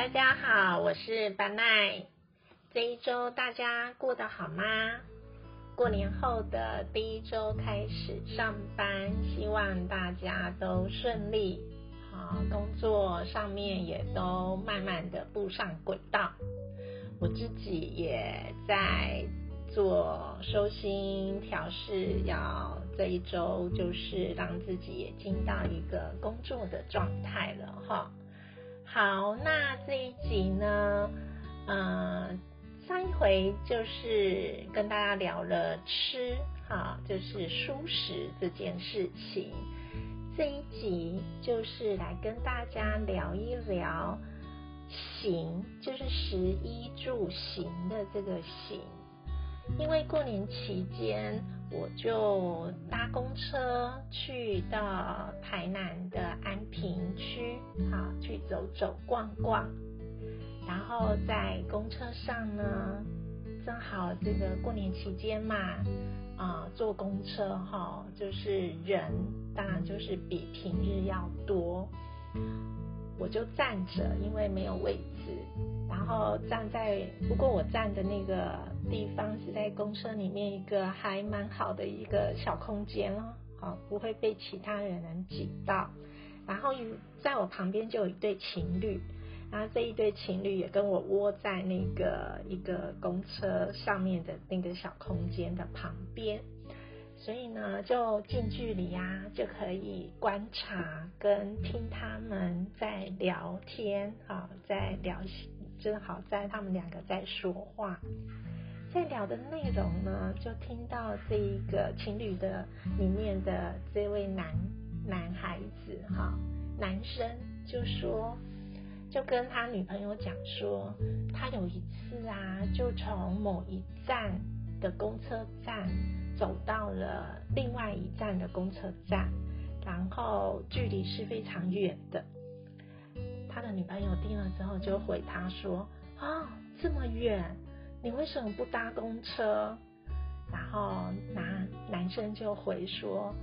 大家好，我是班奈。这一周大家过得好吗？过年后的第一周开始上班，希望大家都顺利，好，工作上面也都慢慢的步上轨道。我自己也在做收心调试，要这一周就是让自己也进到一个工作的状态了哈。好，那这一集呢，嗯，上一回就是跟大家聊了吃，哈，就是舒食这件事情。这一集就是来跟大家聊一聊行，就是食衣住行的这个行。因为过年期间，我就搭公车去到台南的安平区，好去走走逛逛。然后在公车上呢，正好这个过年期间嘛，啊坐公车哈，就是人当然就是比平日要多。我就站着，因为没有位置，后站在，不过我站的那个地方是在公车里面一个还蛮好的一个小空间哦，好不会被其他人能挤到。然后在我旁边就有一对情侣，然后这一对情侣也跟我窝在那个一个公车上面的那个小空间的旁边。所以呢，就近距离啊，就可以观察跟听他们在聊天啊，在聊，正好在他们两个在说话，在聊的内容呢，就听到这一个情侣的里面的这位男男孩子哈，男生就说，就跟他女朋友讲说，他有一次啊，就从某一站的公车站。走到了另外一站的公车站，然后距离是非常远的。他的女朋友听了之后就回他说：“啊，这么远，你为什么不搭公车？”然后男男生就回说：“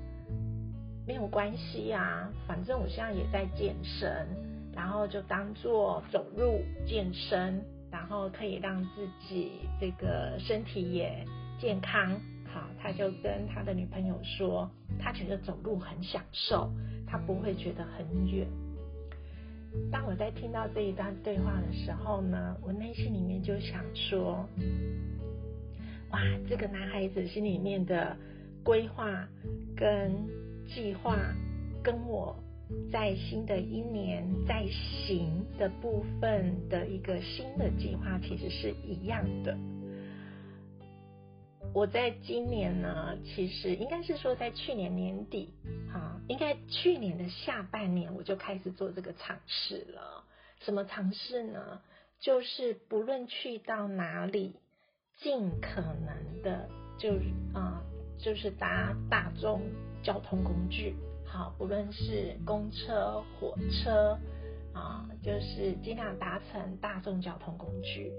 没有关系啊，反正我现在也在健身，然后就当做走路健身，然后可以让自己这个身体也健康。”好，他就跟他的女朋友说，他觉得走路很享受，他不会觉得很远。当我在听到这一段对话的时候呢，我内心里面就想说，哇，这个男孩子心里面的规划跟计划，跟我在新的一年在行的部分的一个新的计划，其实是一样的。我在今年呢，其实应该是说在去年年底，啊，应该去年的下半年我就开始做这个尝试了。什么尝试呢？就是不论去到哪里，尽可能的就啊，就是搭大众交通工具，好，不论是公车、火车。啊，就是尽量搭乘大众交通工具，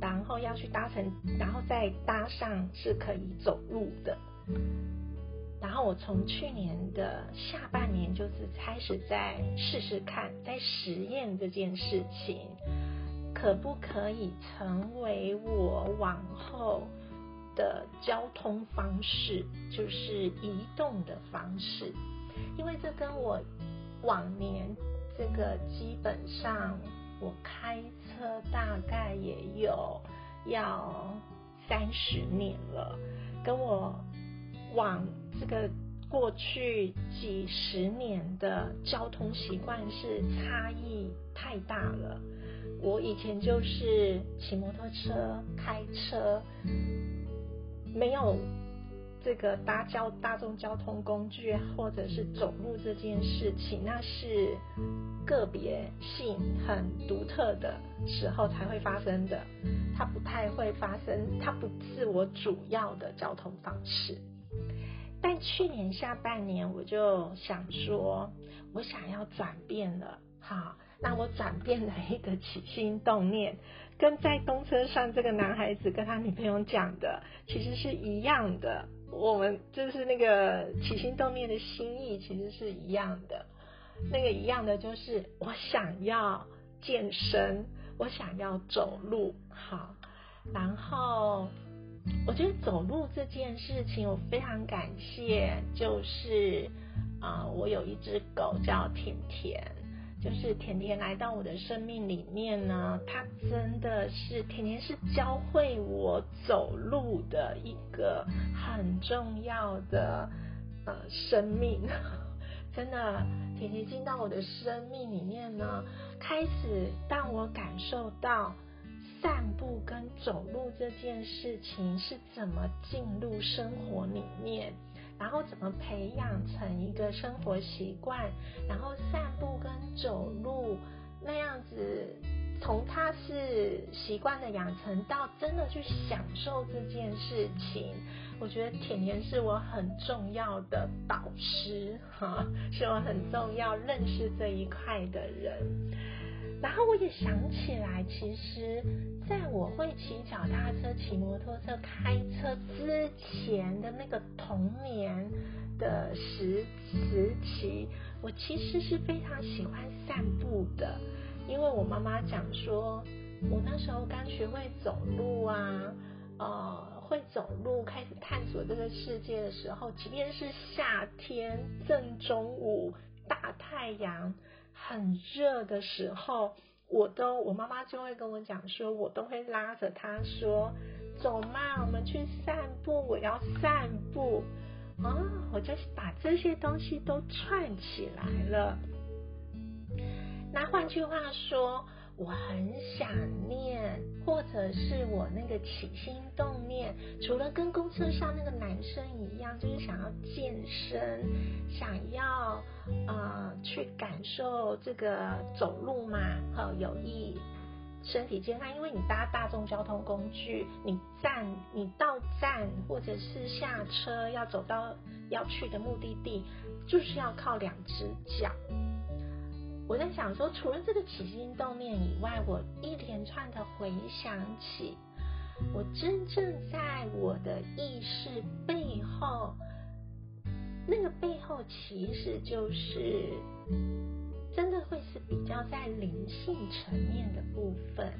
然后要去搭乘，然后再搭上是可以走路的。然后我从去年的下半年就是开始在试试看，在实验这件事情，可不可以成为我往后的交通方式，就是移动的方式，因为这跟我往年。这个基本上，我开车大概也有要三十年了，跟我往这个过去几十年的交通习惯是差异太大了。我以前就是骑摩托车、开车，没有。这个搭交大众交通工具或者是走路这件事情，那是个别性很独特的时候才会发生的，它不太会发生，它不是我主要的交通方式。但去年下半年我就想说，我想要转变了，好，那我转变了一个起心动念，跟在公车上这个男孩子跟他女朋友讲的其实是一样的。我们就是那个起心动念的心意，其实是一样的。那个一样的就是，我想要健身，我想要走路，好，然后我觉得走路这件事情，我非常感谢，就是啊，我有一只狗叫甜甜。就是甜甜来到我的生命里面呢，它真的是甜甜是教会我走路的一个很重要的呃生命，真的甜甜进到我的生命里面呢，开始让我感受到散步跟走路这件事情是怎么进入生活里面。然后怎么培养成一个生活习惯？然后散步跟走路那样子，从他是习惯的养成到真的去享受这件事情，我觉得甜甜是我很重要的导师哈，是我很重要认识这一块的人。然后我也想起来，其实在我会骑脚踏车、骑摩托车、开车之前的那个童年的时时期，我其实是非常喜欢散步的，因为我妈妈讲说，我那时候刚学会走路啊，呃，会走路，开始探索这个世界的时候，即便是夏天正中午大太阳。很热的时候，我都我妈妈就会跟我讲说，我都会拉着她说，走嘛，我们去散步，我要散步啊，我就把这些东西都串起来了。那换句话说。我很想念，或者是我那个起心动念，除了跟公车上那个男生一样，就是想要健身，想要呃去感受这个走路嘛，好有益身体健康。因为你搭大众交通工具，你站你到站或者是下车要走到要去的目的地，就是要靠两只脚。我在想说，除了这个起心动念以外，我一连串的回想起，我真正在我的意识背后，那个背后其实就是，真的会是比较在灵性层面的部分，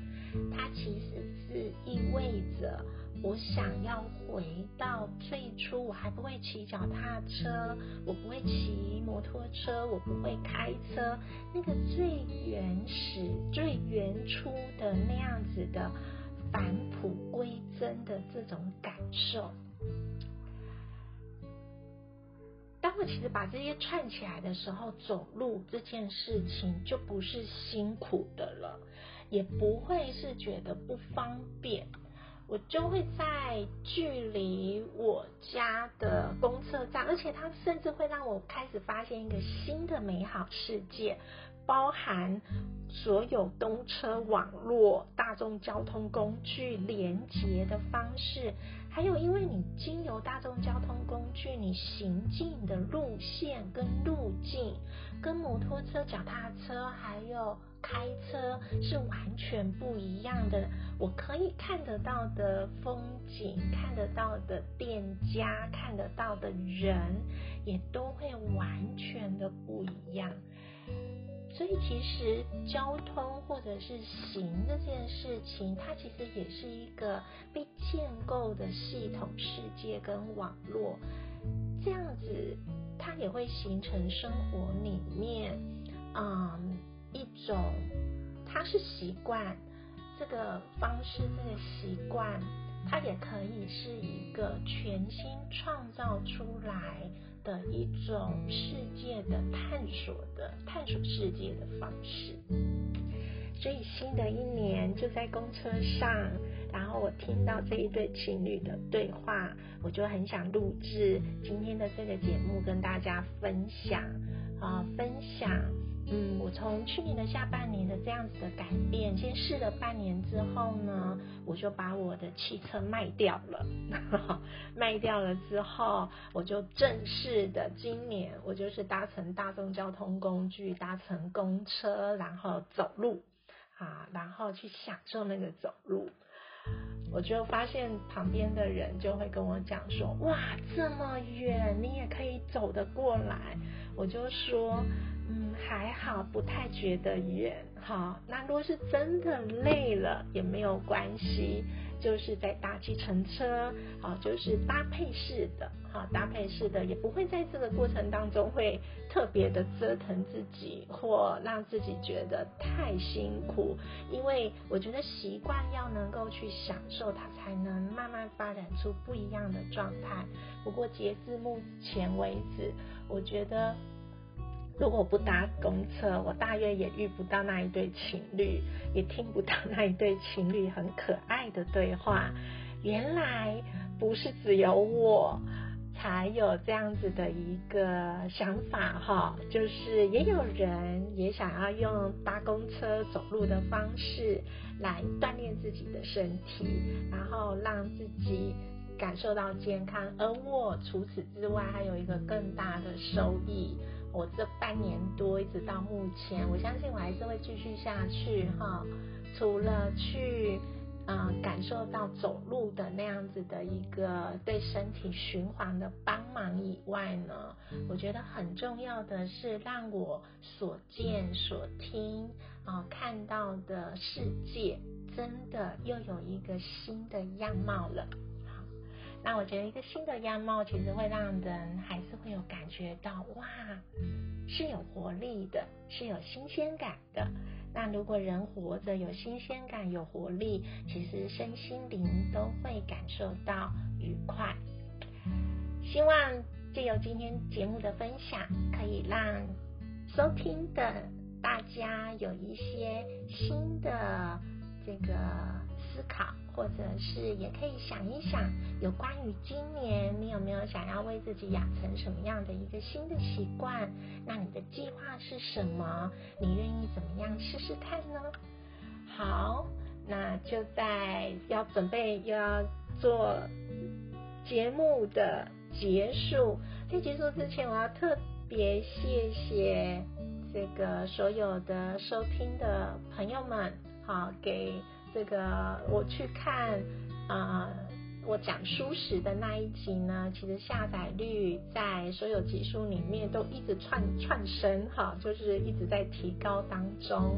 它其实是意味着。我想要回到最初，我还不会骑脚踏车，我不会骑摩托车，我不会开车，那个最原始、最原初的那样子的返璞归真的这种感受。当我其实把这些串起来的时候，走路这件事情就不是辛苦的了，也不会是觉得不方便。我就会在距离我家的公车站，而且它甚至会让我开始发现一个新的美好世界，包含所有公车网络、大众交通工具连接的方式，还有因为你经由大众交通工具，你行进的路线跟路径，跟摩托车、脚踏车还有。开车是完全不一样的，我可以看得到的风景，看得到的店家，看得到的人，也都会完全的不一样。所以其实交通或者是行这件事情，它其实也是一个被建构的系统世界跟网络，这样子它也会形成生活里面，嗯。一种，它是习惯这个方式，这个习惯，它也可以是一个全新创造出来的一种世界的探索的探索世界的方式。所以新的一年就在公车上，然后我听到这一对情侣的对话，我就很想录制今天的这个节目跟大家分享啊，分享。嗯，我从去年的下半年的这样子的改变，先试了半年之后呢，我就把我的汽车卖掉了。卖掉了之后，我就正式的今年，我就是搭乘大众交通工具，搭乘公车，然后走路啊，然后去享受那个走路。我就发现旁边的人就会跟我讲说，哇，这么远你也可以走得过来，我就说。嗯，还好，不太觉得远。好，那如果是真的累了，也没有关系，就是在搭计程车，好，就是搭配式的，好，搭配式的，也不会在这个过程当中会特别的折腾自己，或让自己觉得太辛苦。因为我觉得习惯要能够去享受它，才能慢慢发展出不一样的状态。不过截至目前为止，我觉得。如果不搭公车，我大约也遇不到那一对情侣，也听不到那一对情侣很可爱的对话。原来不是只有我才有这样子的一个想法哈，就是也有人也想要用搭公车走路的方式来锻炼自己的身体，然后让自己感受到健康。而我除此之外还有一个更大的收益。我这半年多一直到目前，我相信我还是会继续下去哈。除了去嗯感受到走路的那样子的一个对身体循环的帮忙以外呢，我觉得很重要的是让我所见所听啊看到的世界真的又有一个新的样貌了。那我觉得一个新的样貌，其实会让人还是会有感觉到，哇，是有活力的，是有新鲜感的。那如果人活着有新鲜感、有活力，其实身心灵都会感受到愉快。希望借由今天节目的分享，可以让收听的大家有一些新的这个思考。或者是也可以想一想，有关于今年你有没有想要为自己养成什么样的一个新的习惯？那你的计划是什么？你愿意怎么样试试看呢？好，那就在要准备又要做节目的结束，在结束之前，我要特别谢谢这个所有的收听的朋友们，好给。这个我去看啊，我讲书时的那一集呢，其实下载率在所有集数里面都一直窜窜升哈，就是一直在提高当中。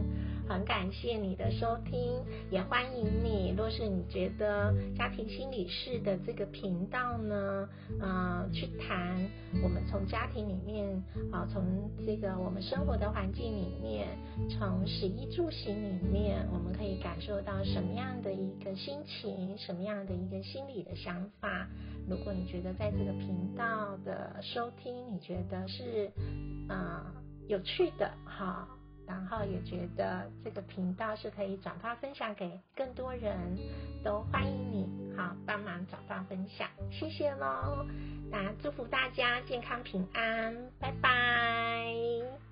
很感谢你的收听，也欢迎你。若是你觉得家庭心理室的这个频道呢，呃，去谈我们从家庭里面啊，从这个我们生活的环境里面，从食衣住行里面，我们可以感受到什么样的一个心情，什么样的一个心理你的想法。如果你觉得在这个频道的收听，你觉得是啊有趣的哈。然后也觉得这个频道是可以转发分享给更多人，都欢迎你好帮忙转发分享，谢谢喽。那祝福大家健康平安，拜拜。